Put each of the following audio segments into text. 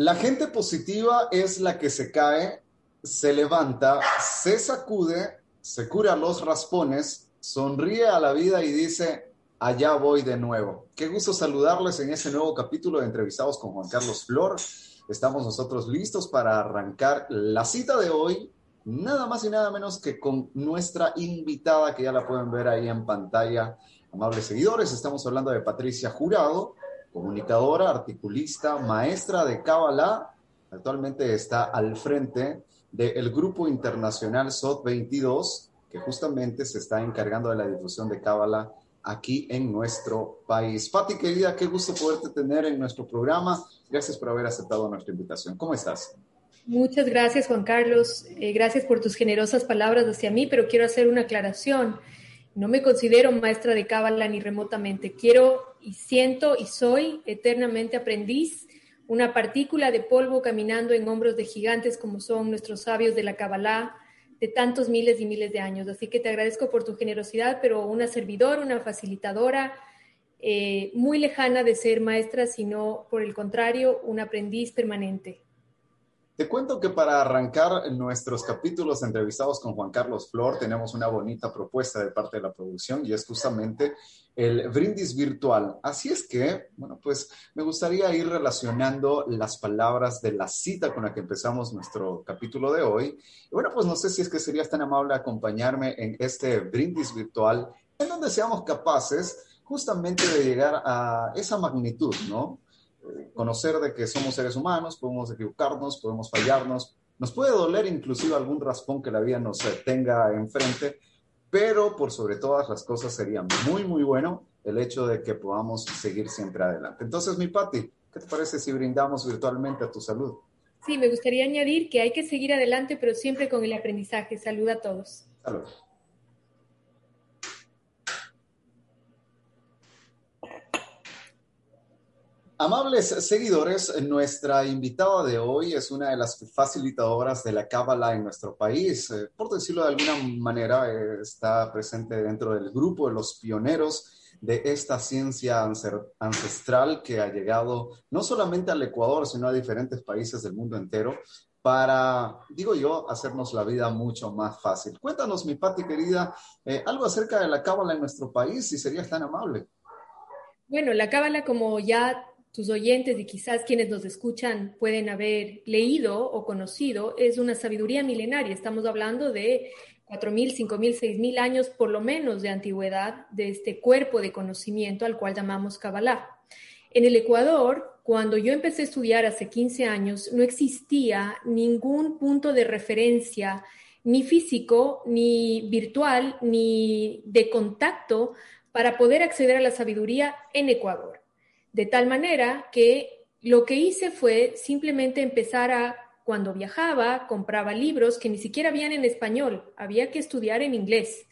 La gente positiva es la que se cae, se levanta, se sacude, se cura los raspones, sonríe a la vida y dice, allá voy de nuevo. Qué gusto saludarles en ese nuevo capítulo de Entrevistados con Juan Carlos Flor. Estamos nosotros listos para arrancar la cita de hoy, nada más y nada menos que con nuestra invitada, que ya la pueden ver ahí en pantalla. Amables seguidores, estamos hablando de Patricia Jurado, comunicadora, articulista, maestra de Kabbalah. Actualmente está al frente del grupo internacional SOT 22, que justamente se está encargando de la difusión de Kabbalah aquí en nuestro país. Pati, querida, qué gusto poderte tener en nuestro programa. Gracias por haber aceptado nuestra invitación. ¿Cómo estás? Muchas gracias, Juan Carlos. Eh, gracias por tus generosas palabras hacia mí, pero quiero hacer una aclaración. No me considero maestra de cábala ni remotamente. Quiero y siento y soy eternamente aprendiz, una partícula de polvo caminando en hombros de gigantes como son nuestros sabios de la Kabbalah de tantos miles y miles de años. Así que te agradezco por tu generosidad, pero una servidora, una facilitadora, eh, muy lejana de ser maestra, sino por el contrario, un aprendiz permanente. Te cuento que para arrancar nuestros capítulos entrevistados con Juan Carlos Flor tenemos una bonita propuesta de parte de la producción y es justamente el brindis virtual. Así es que, bueno, pues me gustaría ir relacionando las palabras de la cita con la que empezamos nuestro capítulo de hoy. Y bueno, pues no sé si es que serías tan amable acompañarme en este brindis virtual en donde seamos capaces justamente de llegar a esa magnitud, ¿no? Conocer de que somos seres humanos, podemos equivocarnos, podemos fallarnos, nos puede doler inclusive algún raspón que la vida nos tenga enfrente, pero por sobre todas las cosas sería muy, muy bueno el hecho de que podamos seguir siempre adelante. Entonces, mi Patti, ¿qué te parece si brindamos virtualmente a tu salud? Sí, me gustaría añadir que hay que seguir adelante, pero siempre con el aprendizaje. Salud a todos. Salud. Amables seguidores, nuestra invitada de hoy es una de las facilitadoras de la Cábala en nuestro país. Eh, por decirlo de alguna manera, eh, está presente dentro del grupo de los pioneros de esta ciencia ancestral que ha llegado no solamente al Ecuador, sino a diferentes países del mundo entero para, digo yo, hacernos la vida mucho más fácil. Cuéntanos, mi Pati querida, eh, algo acerca de la Cábala en nuestro país, si serías tan amable. Bueno, la Cábala, como ya tus oyentes y quizás quienes nos escuchan pueden haber leído o conocido, es una sabiduría milenaria. Estamos hablando de 4.000, 5.000, 6.000 años por lo menos de antigüedad de este cuerpo de conocimiento al cual llamamos Kabbalah. En el Ecuador, cuando yo empecé a estudiar hace 15 años, no existía ningún punto de referencia, ni físico, ni virtual, ni de contacto para poder acceder a la sabiduría en Ecuador. De tal manera que lo que hice fue simplemente empezar a, cuando viajaba, compraba libros que ni siquiera habían en español, había que estudiar en inglés.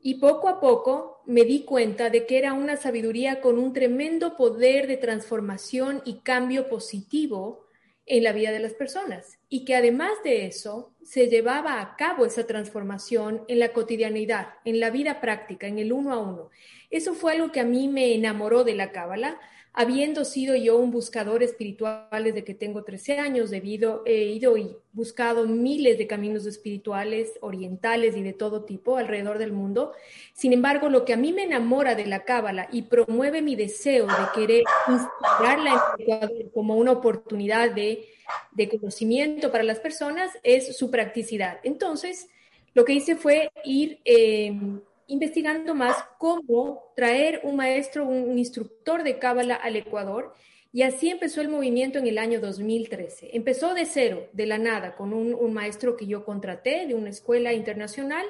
Y poco a poco me di cuenta de que era una sabiduría con un tremendo poder de transformación y cambio positivo en la vida de las personas y que además de eso se llevaba a cabo esa transformación en la cotidianidad, en la vida práctica, en el uno a uno. Eso fue algo que a mí me enamoró de la cábala habiendo sido yo un buscador espiritual desde que tengo 13 años, debido, he ido y buscado miles de caminos espirituales, orientales y de todo tipo alrededor del mundo. Sin embargo, lo que a mí me enamora de la Cábala y promueve mi deseo de querer instalarla en como una oportunidad de, de conocimiento para las personas es su practicidad. Entonces, lo que hice fue ir eh, investigando más cómo traer un maestro, un, instructor de Cábala al Ecuador. Y así empezó el movimiento en el año 2013. Empezó de cero, de la nada, con un, maestro que yo contraté de una escuela internacional.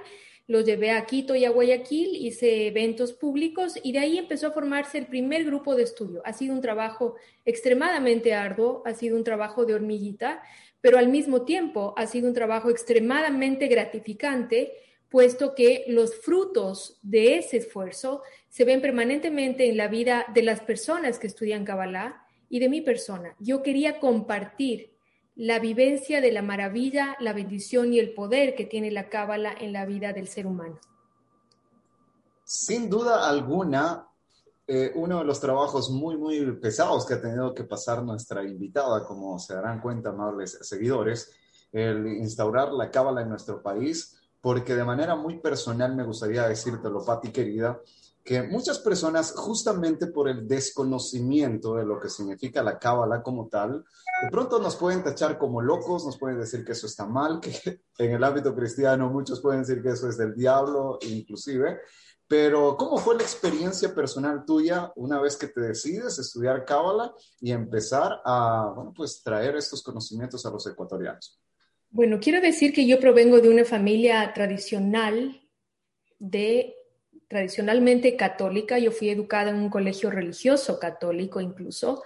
Lo llevé a Quito y a Guayaquil, hice eventos públicos y de ahí empezó a formarse el primer grupo de estudio. Ha sido un trabajo extremadamente arduo, ha sido un trabajo de hormiguita, pero al mismo tiempo ha sido un trabajo extremadamente gratificante puesto que los frutos de ese esfuerzo se ven permanentemente en la vida de las personas que estudian Kabbalah y de mi persona. Yo quería compartir la vivencia de la maravilla, la bendición y el poder que tiene la Cábala en la vida del ser humano. Sin duda alguna, eh, uno de los trabajos muy, muy pesados que ha tenido que pasar nuestra invitada, como se darán cuenta, amables seguidores, el instaurar la cábala en nuestro país, porque de manera muy personal me gustaría decírtelo, Pati querida, que muchas personas, justamente por el desconocimiento de lo que significa la cábala como tal, de pronto nos pueden tachar como locos, nos pueden decir que eso está mal, que en el ámbito cristiano muchos pueden decir que eso es del diablo, inclusive. Pero, ¿cómo fue la experiencia personal tuya una vez que te decides estudiar cábala y empezar a, bueno, pues traer estos conocimientos a los ecuatorianos? Bueno, quiero decir que yo provengo de una familia tradicional de tradicionalmente católica, yo fui educada en un colegio religioso católico incluso,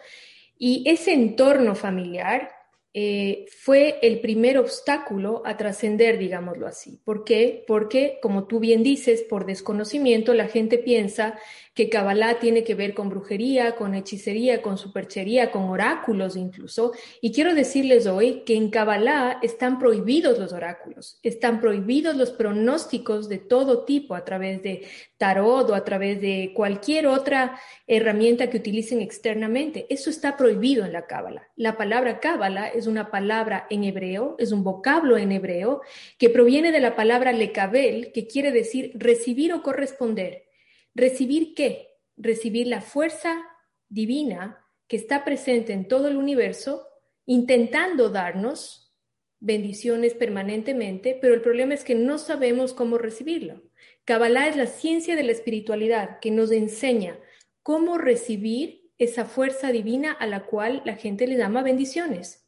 y ese entorno familiar eh, fue el primer obstáculo a trascender, digámoslo así. ¿Por qué? Porque, como tú bien dices, por desconocimiento la gente piensa que Kabbalah tiene que ver con brujería, con hechicería, con superchería, con oráculos incluso. Y quiero decirles hoy que en Kabbalah están prohibidos los oráculos, están prohibidos los pronósticos de todo tipo a través de tarot o a través de cualquier otra herramienta que utilicen externamente. Eso está prohibido en la Kabbalah. La palabra Kabbalah es una palabra en hebreo, es un vocablo en hebreo que proviene de la palabra lekabel, que quiere decir recibir o corresponder. ¿Recibir qué? Recibir la fuerza divina que está presente en todo el universo, intentando darnos bendiciones permanentemente, pero el problema es que no sabemos cómo recibirlo. Kabbalah es la ciencia de la espiritualidad que nos enseña cómo recibir esa fuerza divina a la cual la gente le llama bendiciones.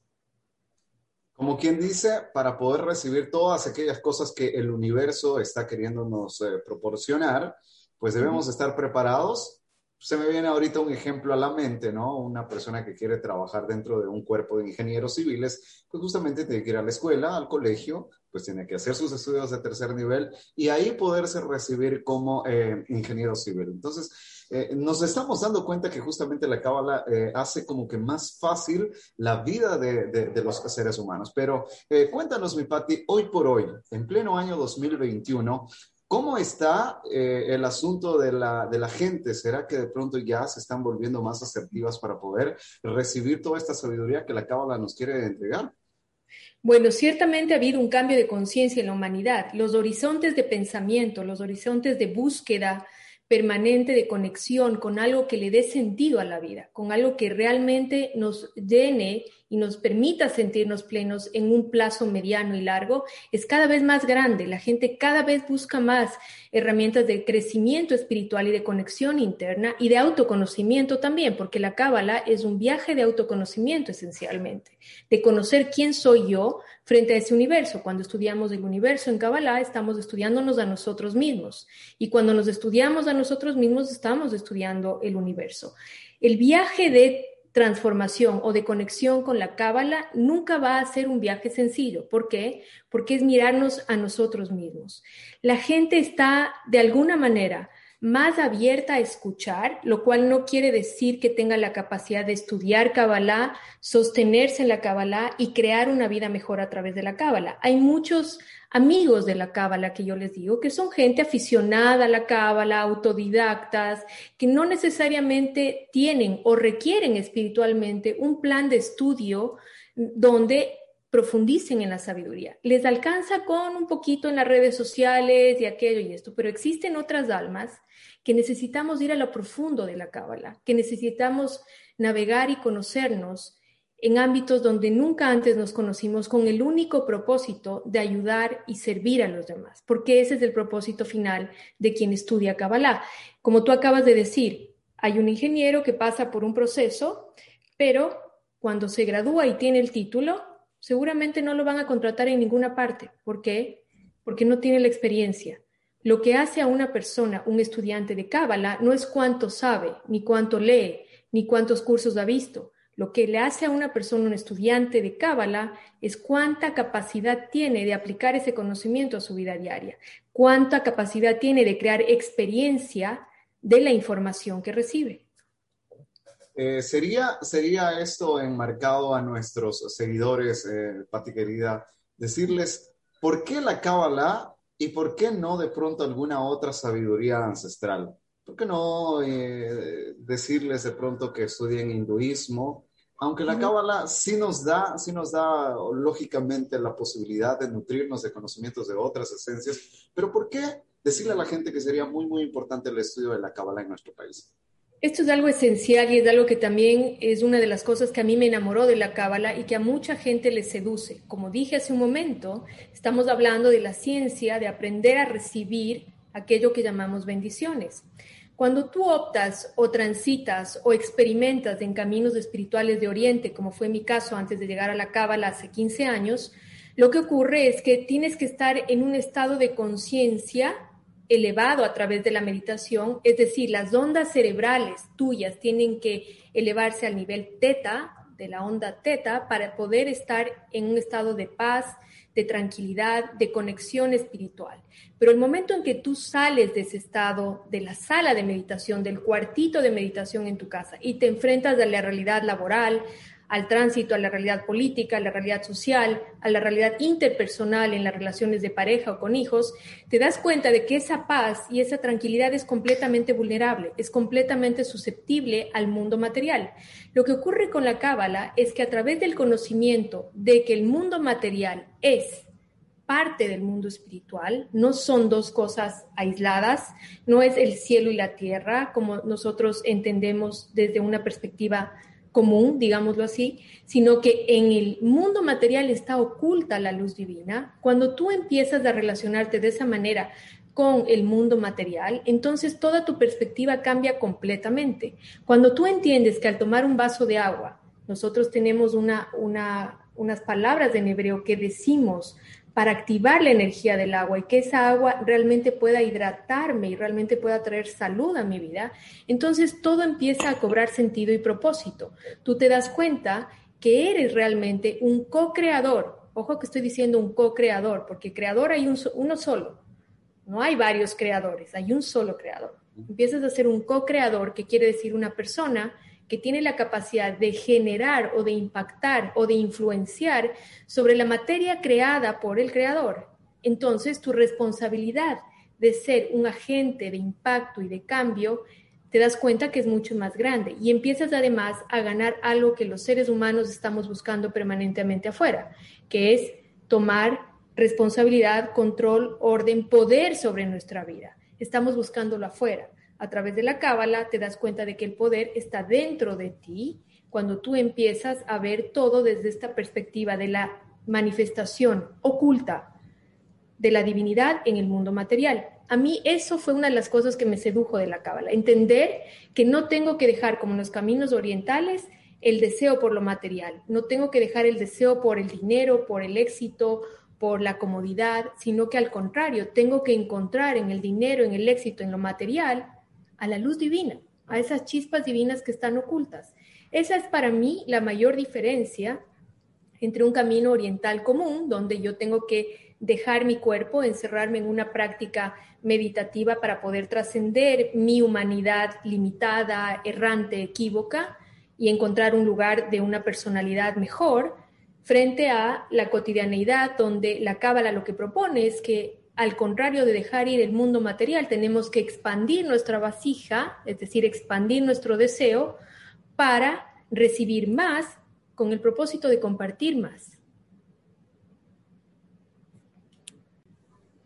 Como quien dice, para poder recibir todas aquellas cosas que el universo está queriéndonos eh, proporcionar, pues debemos estar preparados. Se me viene ahorita un ejemplo a la mente, ¿no? Una persona que quiere trabajar dentro de un cuerpo de ingenieros civiles, pues justamente tiene que ir a la escuela, al colegio, pues tiene que hacer sus estudios de tercer nivel y ahí poderse recibir como eh, ingeniero civil. Entonces, eh, nos estamos dando cuenta que justamente la cábala eh, hace como que más fácil la vida de, de, los seres humanos. Pero cuéntanos, mi Pati, hoy por hoy, en pleno año 2021, ¿Cómo está eh, el asunto de la, de la, gente? ¿Será que de pronto ya se están volviendo más asertivas para poder recibir toda esta sabiduría que la Cábala nos quiere entregar? Bueno, ciertamente ha habido un cambio de conciencia en la humanidad. Los horizontes de pensamiento, los horizontes de búsqueda permanente de conexión con algo que le dé sentido a la vida, con algo que realmente nos llene y nos permita sentirnos plenos en un plazo mediano y largo, es cada vez más grande. La gente cada vez busca más herramientas de crecimiento espiritual y de conexión interna y de autoconocimiento también, porque la cábala es un viaje de autoconocimiento esencialmente, de conocer quién soy yo frente a ese universo. Cuando estudiamos el universo en cábala, estamos estudiándonos a nosotros mismos y cuando nos estudiamos a nosotros mismos, estamos estudiando el universo. El viaje de transformación o de conexión con la cábala nunca va a ser un viaje sencillo. ¿Por qué? Porque es mirarnos a nosotros mismos. La gente está de alguna manera más abierta a escuchar, lo cual no quiere decir que tenga la capacidad de estudiar Kabbalah, sostenerse en la Kabbalah y crear una vida mejor a través de la Kabbalah. Hay muchos amigos de la cábala que yo les digo, que son gente aficionada a la cábala, autodidactas, que no necesariamente tienen o requieren espiritualmente un plan de estudio donde profundicen en la sabiduría. Les alcanza con un poquito en las redes sociales y aquello y esto, pero existen otras almas que necesitamos ir a lo profundo de la cábala, que necesitamos navegar y conocernos en ámbitos donde nunca antes nos conocimos con el único propósito de ayudar y servir a los demás, porque ese es el propósito final de quien estudia Kabbalah. Como tú acabas de decir, hay un ingeniero que pasa por un proceso, pero cuando se gradúa y tiene el título, seguramente no lo van a contratar en ninguna parte. ¿Por qué? Porque no tiene la experiencia. Lo que hace a una persona, un estudiante de Kabbalah, no es cuánto sabe, ni cuánto lee, ni cuántos cursos ha visto lo que le hace a una persona, un estudiante de Cábala, es cuánta capacidad tiene de aplicar ese conocimiento a su vida diaria, cuánta capacidad tiene de crear experiencia de la información que recibe. Eh, ¿sería, ¿Sería esto enmarcado a nuestros seguidores, eh, Pati querida, decirles por qué la Cábala y por qué no de pronto alguna otra sabiduría ancestral? ¿Por qué no eh, decirles de pronto que estudien hinduismo? Aunque la cábala sí nos da, sí nos da lógicamente la posibilidad de nutrirnos de conocimientos de otras esencias, pero ¿por qué decirle a la gente que sería muy, muy importante el estudio de la cábala en nuestro país? Esto es algo esencial y es algo que también es una de las cosas que a mí me enamoró de la cábala y que a mucha gente le seduce. Como dije hace un momento, estamos hablando de la ciencia de aprender a recibir aquello que llamamos bendiciones. Cuando tú optas o transitas o experimentas en caminos espirituales de Oriente, como fue mi caso antes de llegar a la Cábala hace 15 años, lo que ocurre es que tienes que estar en un estado de conciencia elevado a través de la meditación, es decir, las ondas cerebrales tuyas tienen que elevarse al nivel teta, de la onda teta, para poder estar en un estado de paz, de tranquilidad, de conexión espiritual. Pero el momento en que tú sales de ese estado, de la sala de meditación, del cuartito de meditación en tu casa y te enfrentas a la realidad laboral, al tránsito, a la realidad política, a la realidad social, a la realidad interpersonal en las relaciones de pareja o con hijos, te das cuenta de que esa paz y esa tranquilidad es completamente vulnerable, es completamente susceptible al mundo material. Lo que ocurre con la cábala es que a través del conocimiento de que el mundo material es parte del mundo espiritual, no son dos cosas aisladas, no es el cielo y la tierra como nosotros entendemos desde una perspectiva común, digámoslo así, sino que en el mundo material está oculta la luz divina. Cuando tú empiezas a relacionarte de esa manera con el mundo material, entonces toda tu perspectiva cambia completamente. Cuando tú entiendes que al tomar un vaso de agua, nosotros tenemos una, unas palabras en hebreo que decimos para activar la energía del agua y que esa agua realmente pueda hidratarme y realmente pueda traer salud a mi vida, entonces todo empieza a cobrar sentido y propósito. Tú te das cuenta que eres realmente un co-creador. Ojo que estoy diciendo un co-creador, porque creador hay uno solo. No hay varios creadores, hay un solo creador. Empiezas a ser un co-creador, que quiere decir una persona que tiene la capacidad de generar o de impactar o de influenciar sobre la materia creada por el creador. Entonces, tu responsabilidad de ser un agente de impacto y de cambio, te das cuenta que es mucho más grande y empiezas además a ganar algo que los seres humanos estamos buscando permanentemente afuera, que es tomar responsabilidad, control, orden, poder sobre nuestra vida. Estamos buscándolo afuera a través de la cábala te das cuenta de que el poder está dentro de ti cuando tú empiezas a ver todo desde esta perspectiva de la manifestación oculta de la divinidad en el mundo material. A mí eso fue una de las cosas que me sedujo de la cábala, entender que no tengo que dejar como en los caminos orientales el deseo por lo material, no tengo que dejar el deseo por el dinero, por el éxito, por la comodidad, sino que al contrario, tengo que encontrar en el dinero, en el éxito, en lo material, a la luz divina, a esas chispas divinas que están ocultas. Esa es para mí la mayor diferencia entre un camino oriental común, donde yo tengo que dejar mi cuerpo, encerrarme en una práctica meditativa para poder trascender mi humanidad limitada, errante, equívoca y encontrar un lugar de una personalidad mejor, frente a la cotidianeidad donde la cábala lo que propone es que al contrario de dejar ir el mundo material, tenemos que expandir nuestra vasija, es decir, expandir nuestro deseo para recibir más con el propósito de compartir más.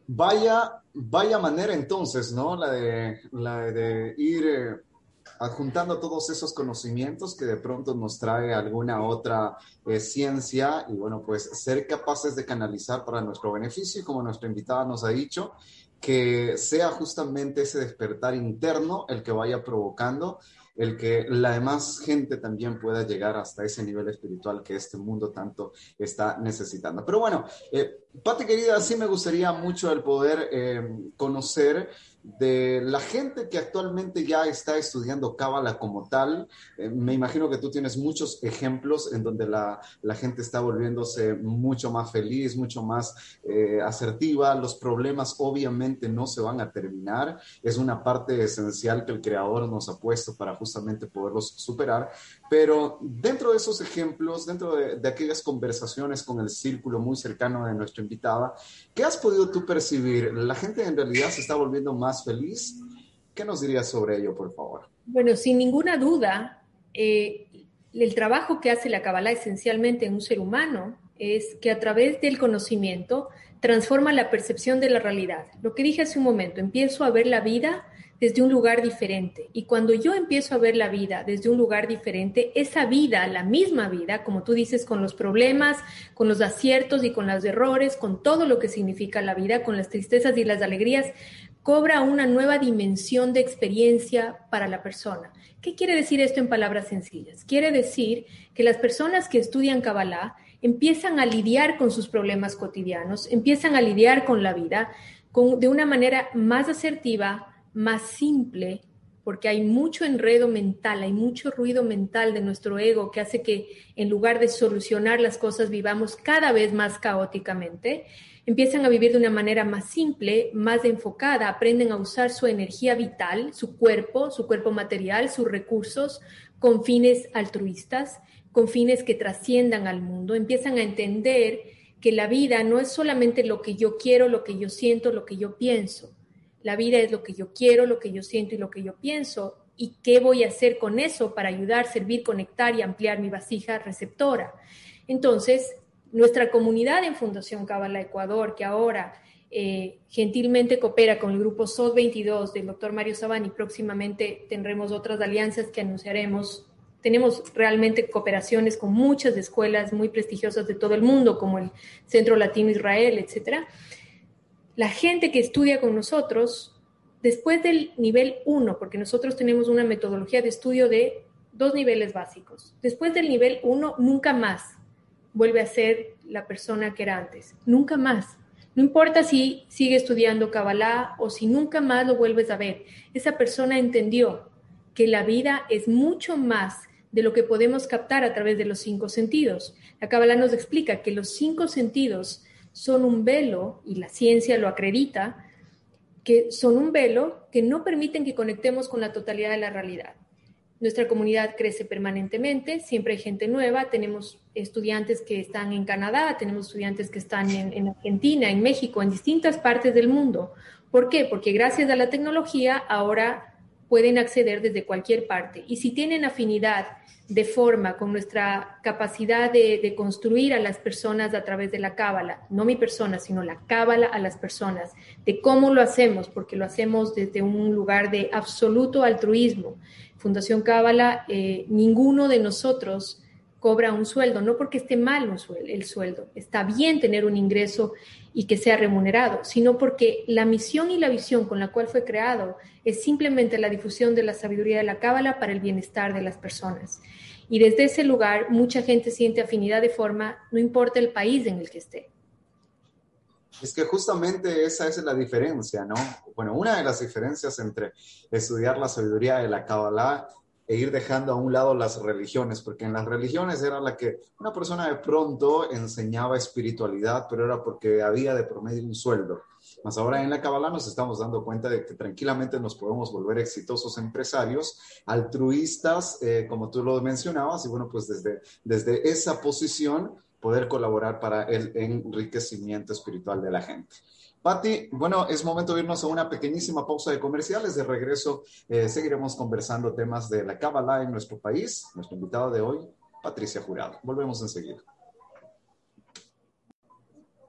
Vaya, vaya manera entonces, ¿no? La de, la de ir eh, adjuntando todos esos conocimientos que de pronto nos trae alguna otra eh, ciencia y bueno, pues ser capaces de canalizar para nuestro beneficio y como nuestra invitada nos ha dicho, que sea justamente ese despertar interno el que vaya provocando el que la demás gente también pueda llegar hasta ese nivel espiritual que este mundo tanto está necesitando. Pero bueno, eh, Pati querida, sí me gustaría mucho el poder eh, conocer de la gente que actualmente ya está estudiando Cábala como tal. Eh, me imagino que tú tienes muchos ejemplos en donde la, gente está volviéndose mucho más feliz, mucho más eh, asertiva. Los problemas obviamente no se van a terminar. Es una parte esencial que el creador nos ha puesto para justamente poderlos superar. Pero dentro de esos ejemplos, dentro de, de aquellas conversaciones con el círculo muy cercano de nuestra invitada, ¿qué has podido tú percibir? ¿La gente en realidad se está volviendo más feliz? ¿Qué nos dirías sobre ello, por favor? Bueno, sin ninguna duda, eh, el trabajo que hace la Kabbalah esencialmente en un ser humano es que a través del conocimiento transforma la percepción de la realidad. Lo que dije hace un momento, empiezo a ver la vida desde un lugar diferente. Y cuando yo empiezo a ver la vida desde un lugar diferente, esa vida, la misma vida, como tú dices, con los problemas, con los aciertos y con los errores, con todo lo que significa la vida, con las tristezas y las alegrías, cobra una nueva dimensión de experiencia para la persona. ¿Qué quiere decir esto en palabras sencillas? Quiere decir que las personas que estudian Kabbalah empiezan a lidiar con sus problemas cotidianos, empiezan a lidiar con la vida de una manera más asertiva, más simple, porque hay mucho enredo mental, hay mucho ruido mental de nuestro ego que hace que en lugar de solucionar las cosas vivamos cada vez más caóticamente, empiezan a vivir de una manera más simple, más enfocada, aprenden a usar su energía vital, su cuerpo, su cuerpo material, sus recursos con fines altruistas, con fines que trasciendan al mundo, empiezan a entender que la vida no es solamente lo que yo quiero, lo que yo siento, lo que yo pienso, la vida es lo que yo quiero, lo que yo siento y lo que yo pienso. ¿Y qué voy a hacer con eso para ayudar, servir, conectar y ampliar mi vasija receptora? Entonces, nuestra comunidad en Fundación Cabala Ecuador, que ahora eh, gentilmente coopera con el grupo SOD 22 del doctor Mario Sabani, próximamente tendremos otras alianzas que anunciaremos. Tenemos realmente cooperaciones con muchas escuelas muy prestigiosas de todo el mundo, como el Centro Latino Israel, etcétera la gente que estudia con nosotros, después del nivel 1, porque nosotros tenemos una metodología de estudio de dos niveles básicos, después del nivel 1 nunca más vuelve a ser la persona que era antes, nunca más. No importa si sigue estudiando Kabbalah o si nunca más lo vuelves a ver, esa persona entendió que la vida es mucho más de lo que podemos captar a través de los cinco sentidos. La Kabbalah nos explica que los cinco sentidos son un velo, y la ciencia lo acredita, que son un velo que no permiten que conectemos con la totalidad de la realidad. Nuestra comunidad crece permanentemente, siempre hay gente nueva, tenemos estudiantes que están en Canadá, tenemos estudiantes que están en, en, Argentina, en México, en distintas partes del mundo. ¿Por qué? Porque gracias a la tecnología ahora pueden acceder desde cualquier parte. Y si tienen afinidad de forma con nuestra capacidad de, construir a las personas a través de la cábala, no mi persona, sino la cábala a las personas, de cómo lo hacemos, porque lo hacemos desde un lugar de absoluto altruismo. Fundación Cábala, eh, ninguno de nosotros cobra un sueldo, no porque esté mal el sueldo, está bien tener un ingreso y que sea remunerado, sino porque la misión y la visión con la cual fue creado es simplemente la difusión de la sabiduría de la cábala para el bienestar de las personas. Y desde ese lugar mucha gente siente afinidad de forma, no importa el país en el que esté. Es que justamente esa es la diferencia, ¿no? Bueno, una de las diferencias entre estudiar la sabiduría de la Kabbalah e ir dejando a un lado las religiones, porque en las religiones era la que una persona de pronto enseñaba espiritualidad, pero era porque había de promedio un sueldo. Más ahora en la Kabbalah nos estamos dando cuenta de que tranquilamente nos podemos volver exitosos empresarios, altruistas, eh, como tú lo mencionabas, y bueno, pues desde, desde esa posición poder colaborar para el enriquecimiento espiritual de la gente. Patti, bueno, es momento de irnos a una pequeñísima pausa de comerciales. De regreso eh, seguiremos conversando temas de la Kabbalah en nuestro país. Nuestro invitado de hoy, Patricia Jurado. Volvemos enseguida.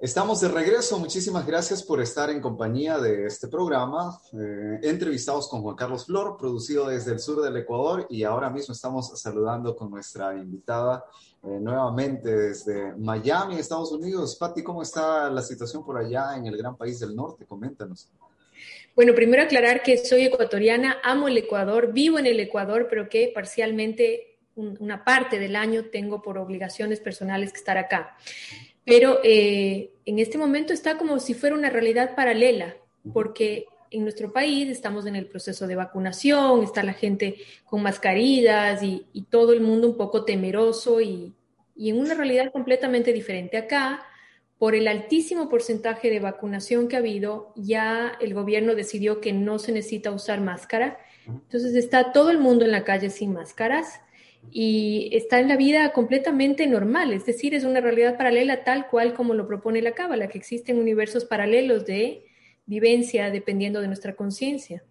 Estamos de regreso. Muchísimas gracias por estar en compañía de este programa. Eh, entrevistados con Juan Carlos Flor, producido desde el sur del Ecuador. Y ahora mismo estamos saludando con nuestra invitada eh, nuevamente desde Miami, Estados Unidos. Patti, ¿cómo está la situación por allá en el gran país del norte? Coméntanos. Bueno, primero aclarar que soy ecuatoriana, amo el Ecuador, vivo en el Ecuador, pero que parcialmente una parte del año tengo por obligaciones personales que estar acá. Pero eh, en este momento está como si fuera una realidad paralela, porque en nuestro país estamos en el proceso de vacunación, está la gente con mascarillas y, todo el mundo un poco temeroso y, y, en una realidad completamente diferente. Acá, por el altísimo porcentaje de vacunación que ha habido, ya el gobierno decidió que no se necesita usar máscara. Entonces está todo el mundo en la calle sin máscaras y está en la vida completamente normal, es decir, es una realidad paralela tal cual como lo propone la Cábala, que existen universos paralelos de vivencia dependiendo de nuestra conciencia.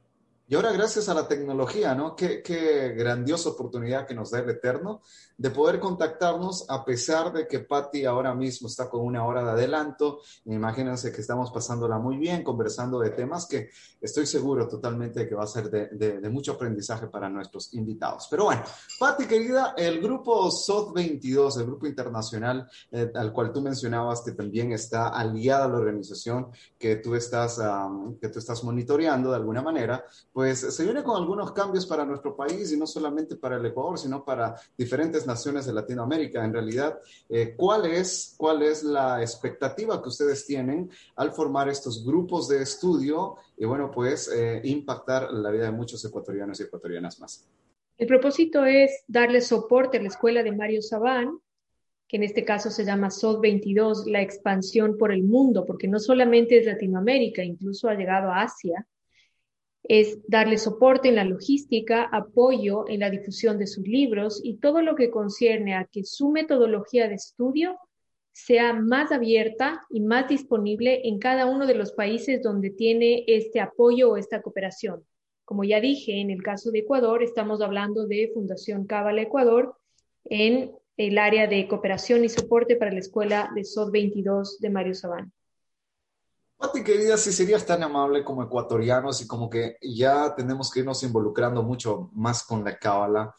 Y ahora gracias a la tecnología, ¿no? Qué, qué, grandiosa oportunidad que nos da el Eterno de poder contactarnos a pesar de que Patti ahora mismo está con una hora de adelanto. Imagínense que estamos pasándola muy bien, conversando de temas que estoy seguro totalmente que va a ser de, de, de mucho aprendizaje para nuestros invitados. Pero bueno, Patti querida, el grupo SOT 22, el grupo internacional eh, al cual tú mencionabas que también está aliada a la organización que tú estás, um, que tú estás monitoreando de alguna manera, pues se viene con algunos cambios para nuestro país y no solamente para el Ecuador, sino para diferentes naciones de Latinoamérica. En realidad, eh, ¿cuál, es, ¿cuál es la expectativa que ustedes tienen al formar estos grupos de estudio y, bueno, pues eh, impactar la vida de muchos ecuatorianos y ecuatorianas más? El propósito es darle soporte a la escuela de Mario Sabán, que en este caso se llama SOT 22, la expansión por el mundo, porque no solamente es Latinoamérica, incluso ha llegado a Asia es darle soporte en la logística, apoyo en la difusión de sus libros y todo lo que concierne a que su metodología de estudio sea más abierta y más disponible en cada uno de los países donde tiene este apoyo o esta cooperación. Como ya dije, en el caso de Ecuador, estamos hablando de Fundación Cábala Ecuador en el área de cooperación y soporte para la escuela de SOT 22 de Mario Sabán. Pati, querida, si serías tan amable como ecuatorianos y como que ya tenemos que irnos involucrando mucho más con la cábala,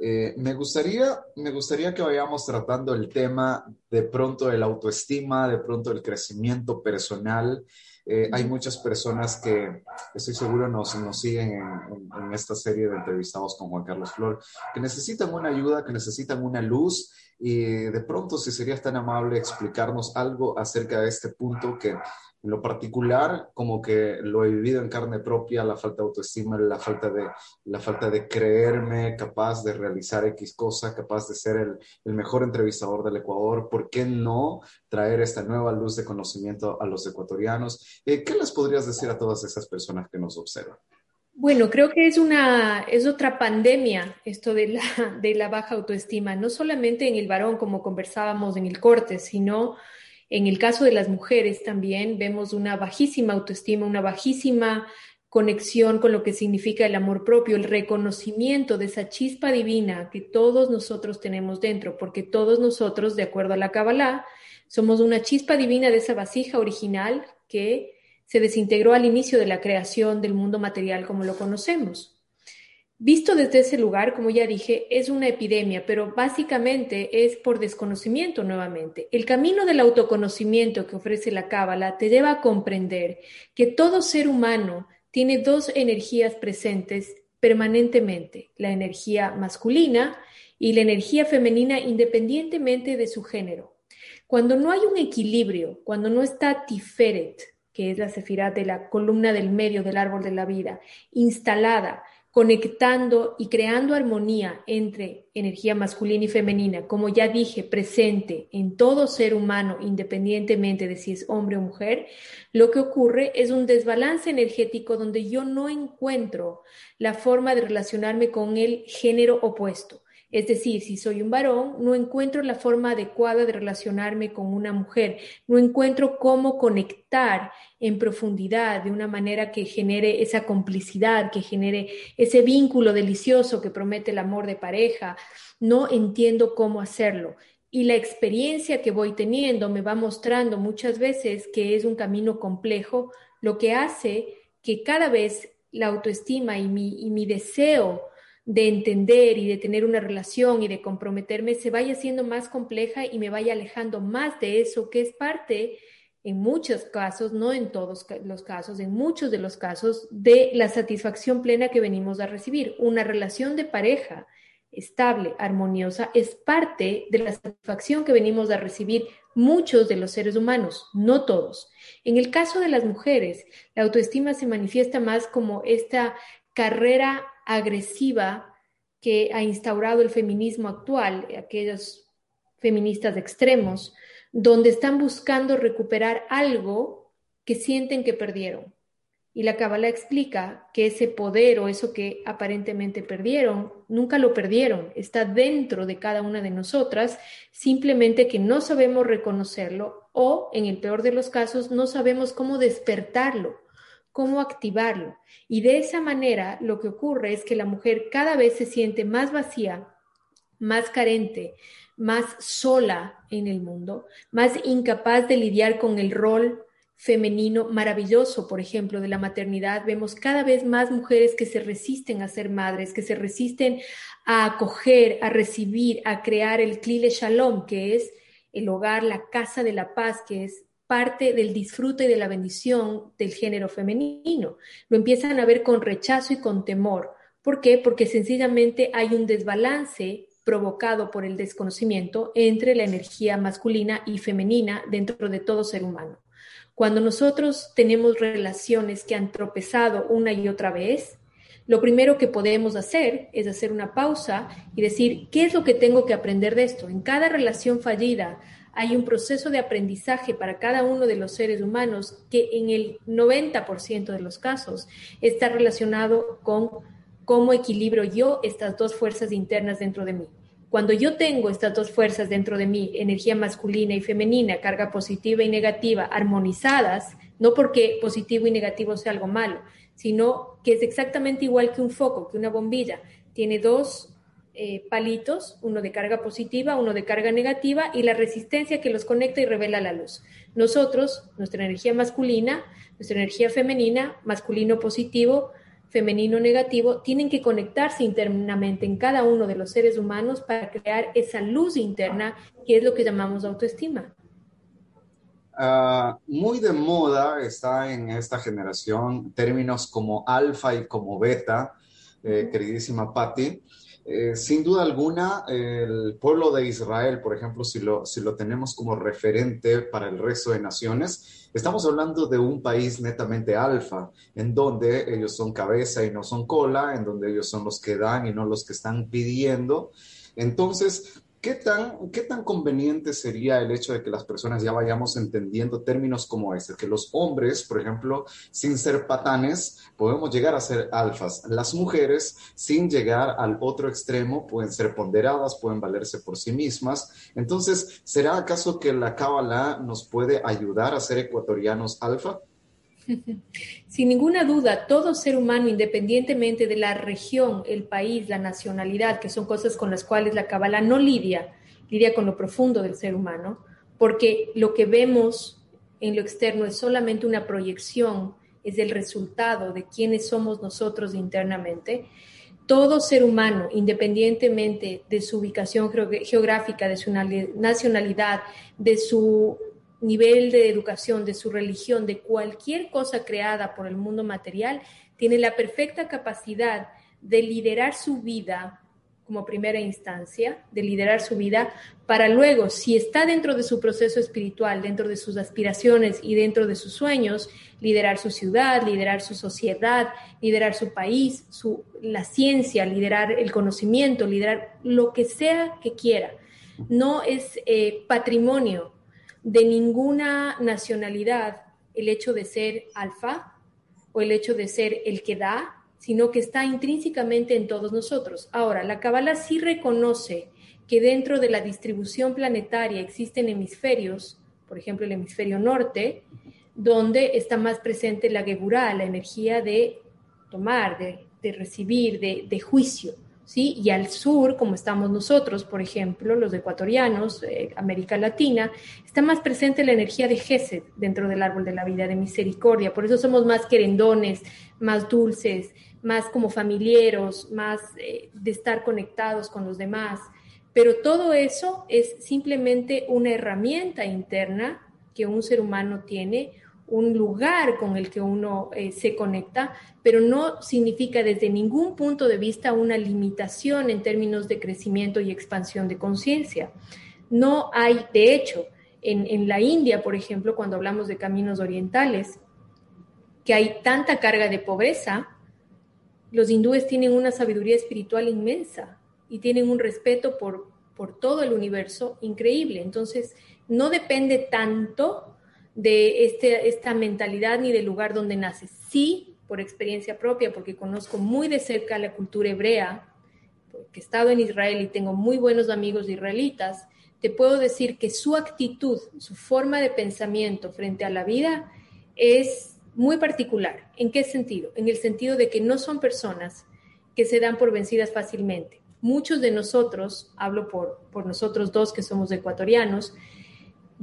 eh, me, gustaría, me gustaría que vayamos tratando el tema de pronto de la autoestima, de pronto el crecimiento personal. Eh, hay muchas personas que estoy seguro nos, nos siguen en, en, en, esta serie de entrevistados con Juan Carlos Flor, que necesitan una ayuda, que necesitan una luz y de pronto si serías tan amable explicarnos algo acerca de este punto que en lo particular, como que lo he vivido en carne propia, la falta de autoestima, la falta de, la falta de creerme capaz de realizar X cosa, capaz de ser el, el mejor entrevistador del Ecuador. ¿Por qué no traer esta nueva luz de conocimiento a los ecuatorianos? Eh, ¿Qué les podrías decir a todas esas personas que nos observan? Bueno, creo que es una, es otra pandemia esto de la, de la baja autoestima, no solamente en el varón, como conversábamos en el corte, sino en el caso de las mujeres también vemos una bajísima autoestima, una bajísima conexión con lo que significa el amor propio, el reconocimiento de esa chispa divina que todos nosotros tenemos dentro, porque todos nosotros, de acuerdo a la Kabbalah, somos una chispa divina de esa vasija original que se desintegró al inicio de la creación del mundo material como lo conocemos. Visto desde ese lugar, como ya dije, es una epidemia, pero básicamente es por desconocimiento nuevamente. El camino del autoconocimiento que ofrece la Cábala te lleva a comprender que todo ser humano tiene dos energías presentes permanentemente, la energía masculina y la energía femenina independientemente de su género. Cuando no hay un equilibrio, cuando no está Tiferet, que es la sefirá de la columna del medio del árbol de la vida, instalada, conectando y creando armonía entre energía masculina y femenina, como ya dije, presente en todo ser humano, independientemente de si es hombre o mujer, lo que ocurre es un desbalance energético donde yo no encuentro la forma de relacionarme con el género opuesto. Es decir, si soy un varón, no encuentro la forma adecuada de relacionarme con una mujer, no encuentro cómo conectar en profundidad de una manera que genere esa complicidad, que genere ese vínculo delicioso que promete el amor de pareja, no entiendo cómo hacerlo. Y la experiencia que voy teniendo me va mostrando muchas veces que es un camino complejo, lo que hace que cada vez la autoestima y mi, y mi deseo de entender y de tener una relación y de comprometerme se vaya siendo más compleja y me vaya alejando más de eso, que es parte, en muchos casos, no en todos los casos, en muchos de los casos, de la satisfacción plena que venimos a recibir. Una relación de pareja estable, armoniosa, es parte de la satisfacción que venimos a recibir muchos de los seres humanos, no todos. En el caso de las mujeres, la autoestima se manifiesta más como esta carrera agresiva que ha instaurado el feminismo actual, aquellos feministas extremos, donde están buscando recuperar algo que sienten que perdieron. Y la Kabbalah explica que ese poder o eso que aparentemente perdieron, nunca lo perdieron, está dentro de cada una de nosotras, simplemente que no sabemos reconocerlo o, en el peor de los casos, no sabemos cómo despertarlo cómo activarlo. Y de esa manera lo que ocurre es que la mujer cada vez se siente más vacía, más carente, más sola en el mundo, más incapaz de lidiar con el rol femenino maravilloso, por ejemplo, de la maternidad. Vemos cada vez más mujeres que se resisten a ser madres, que se resisten a acoger, a recibir, a crear el Clile Shalom, que es el hogar, la casa de la paz, que es parte del disfrute y de la bendición del género femenino. Lo empiezan a ver con rechazo y con temor. ¿Por qué? Porque sencillamente hay un desbalance provocado por el desconocimiento entre la energía masculina y femenina dentro de todo ser humano. Cuando nosotros tenemos relaciones que han tropezado una y otra vez, lo primero que podemos hacer es hacer una pausa y decir, ¿qué es lo que tengo que aprender de esto? En cada relación fallida hay un proceso de aprendizaje para cada uno de los seres humanos que en el 90% de los casos está relacionado con cómo equilibro yo estas dos fuerzas internas dentro de mí. Cuando yo tengo estas dos fuerzas dentro de mí, energía masculina y femenina, carga positiva y negativa, armonizadas, no porque positivo y negativo sea algo malo, sino que es exactamente igual que un foco, que una bombilla. Tiene dos eh, palitos, uno de carga positiva, uno de carga negativa, y la resistencia que los conecta y revela la luz. Nosotros, nuestra energía masculina, nuestra energía femenina, masculino positivo, femenino negativo tienen que conectarse internamente en cada uno de los seres humanos para crear esa luz interna que es lo que llamamos autoestima. Ah, muy de moda está en esta generación términos como alfa y como beta, eh, queridísima Patti. Eh, sin duda alguna, el pueblo de Israel, por ejemplo, si lo, si lo tenemos como referente para el resto de naciones, estamos hablando de un país netamente alfa, en donde ellos son cabeza y no son cola, en donde ellos son los que dan y no los que están pidiendo. Entonces, ¿Qué tan, ¿Qué tan conveniente sería el hecho de que las personas ya vayamos entendiendo términos como este? Que los hombres, por ejemplo, sin ser patanes, podemos llegar a ser alfas. Las mujeres, sin llegar al otro extremo, pueden ser ponderadas, pueden valerse por sí mismas. Entonces, ¿será acaso que la Kabbalah nos puede ayudar a ser ecuatorianos alfa? Sin ninguna duda, todo ser humano, independientemente de la región, el país, la nacionalidad, que son cosas con las cuales la Kabbalah no lidia, lidia con lo profundo del ser humano, porque lo que vemos en lo externo es solamente una proyección, es el resultado de quiénes somos nosotros internamente. Todo ser humano, independientemente de su ubicación geográfica, de su nacionalidad, de su nivel de educación, de su religión, de cualquier cosa creada por el mundo material, tiene la perfecta capacidad de liderar su vida como primera instancia, de liderar su vida, para luego, si está dentro de su proceso espiritual, dentro de sus aspiraciones y dentro de sus sueños, liderar su ciudad, liderar su sociedad, liderar su país, su, la ciencia, liderar el conocimiento, liderar lo que sea que quiera. No es eh, patrimonio de ninguna nacionalidad el hecho de ser alfa o el hecho de ser el que da, sino que está intrínsecamente en todos nosotros. Ahora, la Kabbalah sí reconoce que dentro de la distribución planetaria existen hemisferios, por ejemplo el hemisferio norte, donde está más presente la Geburah, la energía de tomar, de, recibir, de, de juicio. ¿Sí? Y al sur, como estamos nosotros, por ejemplo, los ecuatorianos, eh, América Latina, está más presente la energía de Gesed dentro del árbol de la vida, de misericordia. Por eso somos más querendones, más dulces, más como familiares, más eh, de estar conectados con los demás. Pero todo eso es simplemente una herramienta interna que un ser humano tiene un lugar con el que uno eh, se conecta, pero no significa desde ningún punto de vista una limitación en términos de crecimiento y expansión de conciencia. No hay, de hecho, en, en la India, por ejemplo, cuando hablamos de caminos orientales, que hay tanta carga de pobreza, los hindúes tienen una sabiduría espiritual inmensa y tienen un respeto por, por todo el universo increíble. Entonces, no depende tanto de este, esta mentalidad ni del lugar donde nace. Sí, por experiencia propia, porque conozco muy de cerca la cultura hebrea, porque he estado en Israel y tengo muy buenos amigos israelitas, te puedo decir que su actitud, su forma de pensamiento frente a la vida es muy particular. ¿En qué sentido? En el sentido de que no son personas que se dan por vencidas fácilmente. Muchos de nosotros, hablo por, por nosotros dos que somos ecuatorianos,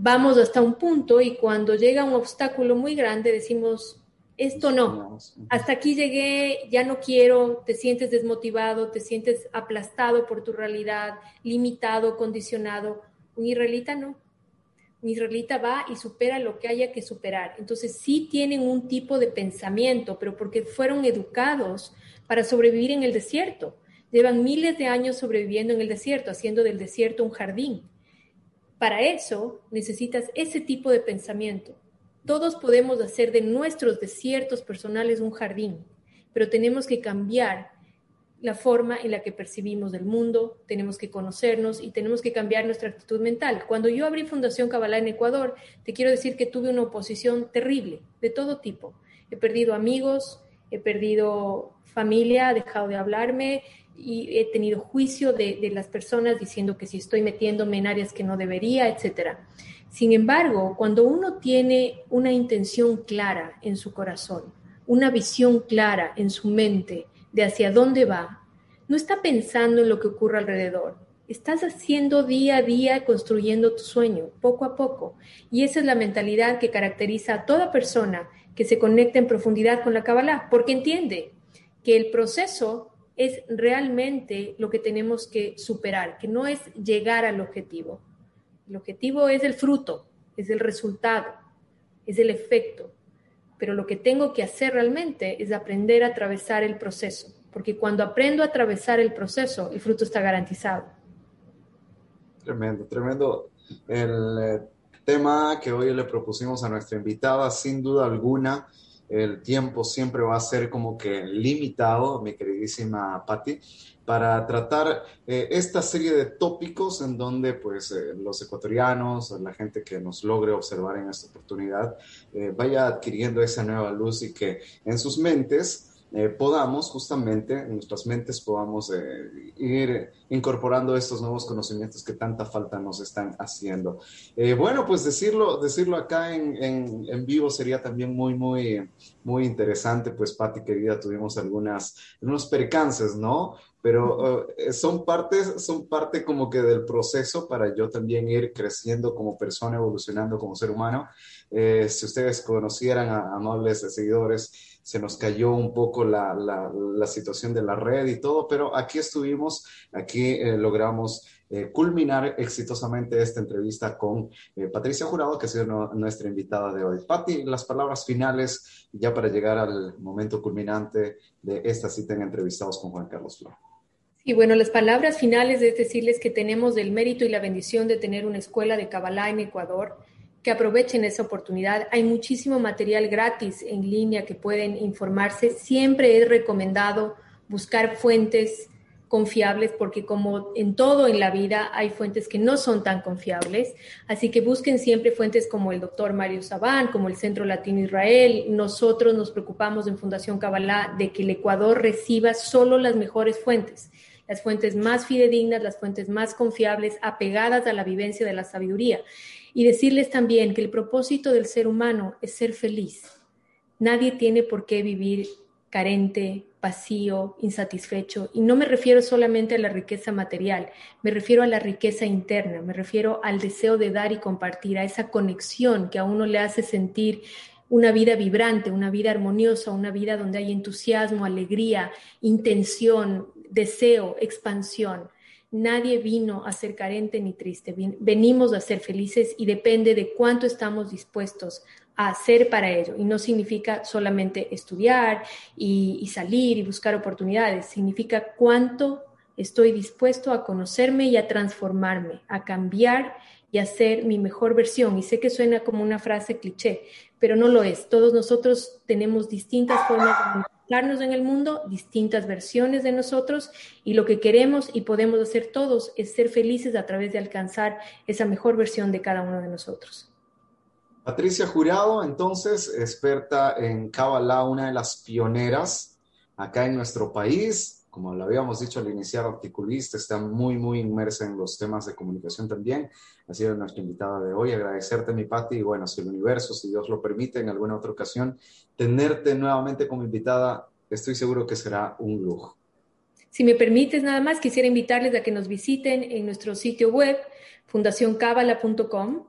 vamos hasta un punto y cuando llega un obstáculo muy grande decimos, esto no, hasta aquí llegué, ya no quiero, te sientes desmotivado, te sientes aplastado por tu realidad, limitado, condicionado. Un israelita no. Un israelita va y supera lo que haya que superar. Entonces sí tienen un tipo de pensamiento, pero porque fueron educados para sobrevivir en el desierto. Llevan miles de años sobreviviendo en el desierto, haciendo del desierto un jardín. Para eso necesitas ese tipo de pensamiento. Todos podemos hacer de nuestros desiertos personales un jardín, pero tenemos que cambiar la forma en la que percibimos el mundo, tenemos que conocernos y tenemos que cambiar nuestra actitud mental. Cuando yo abrí Fundación Kabbalah en Ecuador, te quiero decir que tuve una oposición terrible, de todo tipo. He perdido amigos, he perdido familia, ha dejado de hablarme, y he tenido juicio de, las personas diciendo que si estoy metiéndome en áreas que no debería, etc. Sin embargo, cuando uno tiene una intención clara en su corazón, una visión clara en su mente de hacia dónde va, no está pensando en lo que ocurre alrededor. Estás haciendo día a día, construyendo tu sueño, poco a poco. Y esa es la mentalidad que caracteriza a toda persona que se conecta en profundidad con la Kabbalah, porque entiende que el proceso es realmente lo que tenemos que superar, que no es llegar al objetivo. El objetivo es el fruto, es el resultado, es el efecto. Pero lo que tengo que hacer realmente es aprender a atravesar el proceso, porque cuando aprendo a atravesar el proceso, el fruto está garantizado. Tremendo, tremendo. El eh, tema que hoy le propusimos a nuestra invitada, sin duda alguna, el tiempo siempre va a ser como que limitado, mi queridísima Patti, para tratar eh, esta serie de tópicos en donde pues eh, los ecuatorianos, la gente que nos logre observar en esta oportunidad, eh, vaya adquiriendo esa nueva luz y que en sus mentes eh, podamos justamente, en nuestras mentes podamos eh, ir incorporando estos nuevos conocimientos que tanta falta nos están haciendo. Eh, bueno, pues decirlo, decirlo acá en, en, en, vivo sería también muy, muy, muy interesante, pues Patti querida, tuvimos algunas, unos percances, ¿no? Pero uh, son partes, son parte como que del proceso para yo también ir creciendo como persona, evolucionando como ser humano. si ustedes conocieran a amables seguidores, se nos cayó un poco la, la, situación de la red y todo, pero aquí estuvimos, aquí eh, logramos eh, culminar exitosamente esta entrevista con eh, Patricia Jurado, que ha sido nuestra invitada de hoy. Patti, las palabras finales ya para llegar al momento culminante de esta cita en Entrevistados con Juan Carlos Flor. Y bueno, las palabras finales es decirles que tenemos el mérito y la bendición de tener una escuela de Kabbalah en Ecuador que aprovechen esa oportunidad. Hay muchísimo material gratis en línea que pueden informarse. Siempre es recomendado buscar fuentes confiables porque como en todo en la vida hay fuentes que no son tan confiables, así que busquen siempre fuentes como el doctor Mario Sabán, como el Centro Latino Israel. Nosotros nos preocupamos en Fundación Kabbalah de que el Ecuador reciba solo las mejores fuentes, las fuentes más fidedignas, las fuentes más confiables, apegadas a la vivencia de la sabiduría. Y decirles también que el propósito del ser humano es ser feliz. Nadie tiene por qué vivir carente, vacío, insatisfecho. Y no me refiero solamente a la riqueza material, me refiero a la riqueza interna, me refiero al deseo de dar y compartir, a esa conexión que a uno le hace sentir una vida vibrante, una vida armoniosa, una vida donde hay entusiasmo, alegría, intención, deseo, expansión. Nadie vino a ser carente ni triste, venimos a ser felices y depende de cuánto estamos dispuestos a hacer para ello. Y no significa solamente estudiar y, salir y buscar oportunidades, significa cuánto estoy dispuesto a conocerme y a transformarme, a cambiar y a ser mi mejor versión. Y sé que suena como una frase cliché, pero no lo es. Todos nosotros tenemos distintas formas de en el mundo, distintas versiones de nosotros y lo que queremos y podemos hacer todos es ser felices a través de alcanzar esa mejor versión de cada uno de nosotros. Patricia Jurado, entonces, experta en Kabbalah, una de las pioneras acá en nuestro país, como lo habíamos dicho al iniciar, articulista, está muy, muy inmersa en los temas de comunicación también. Ha sido nuestra invitada de hoy. Agradecerte, mi Pati, y bueno, si el universo, si Dios lo permite, en alguna otra ocasión, tenerte nuevamente como invitada, estoy seguro que será un lujo. Si me permites, nada más quisiera invitarles a que nos visiten en nuestro sitio web, fundacioncabala.com.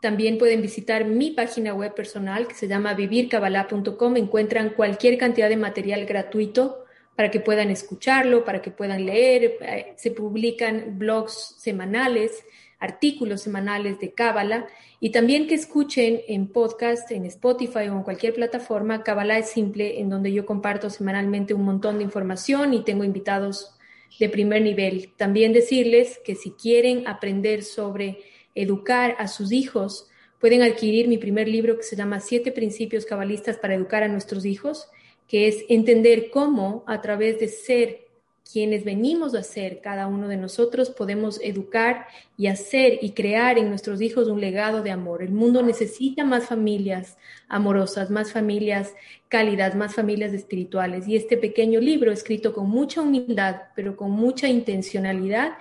También pueden visitar mi página web personal que se llama vivircabala.com. Encuentran cualquier cantidad de material gratuito para que puedan escucharlo, para que puedan leer. Eh, se publican blogs semanales, artículos semanales de Cábala y también que escuchen en podcast, en Spotify o en cualquier plataforma. Cábala es simple, en donde yo comparto semanalmente un montón de información y tengo invitados de primer nivel. También decirles que si quieren aprender sobre educar a sus hijos, pueden adquirir mi primer libro que se llama Siete Principios Cabalistas para Educar a Nuestros Hijos que es entender cómo a través de ser quienes venimos a ser cada uno de nosotros, podemos educar y hacer y crear en nuestros hijos un legado de amor. El mundo necesita más familias amorosas, más familias cálidas, más familias espirituales. Y este pequeño libro, escrito con mucha humildad, pero con mucha intencionalidad,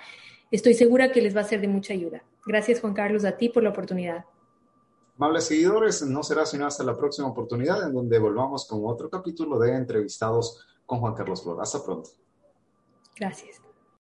estoy segura que les va a ser de mucha ayuda. Gracias, Juan Carlos, a ti por la oportunidad. Amables seguidores, no será sino hasta la próxima oportunidad en donde volvamos con otro capítulo de entrevistados con Juan Carlos Flor. Hasta pronto. Gracias.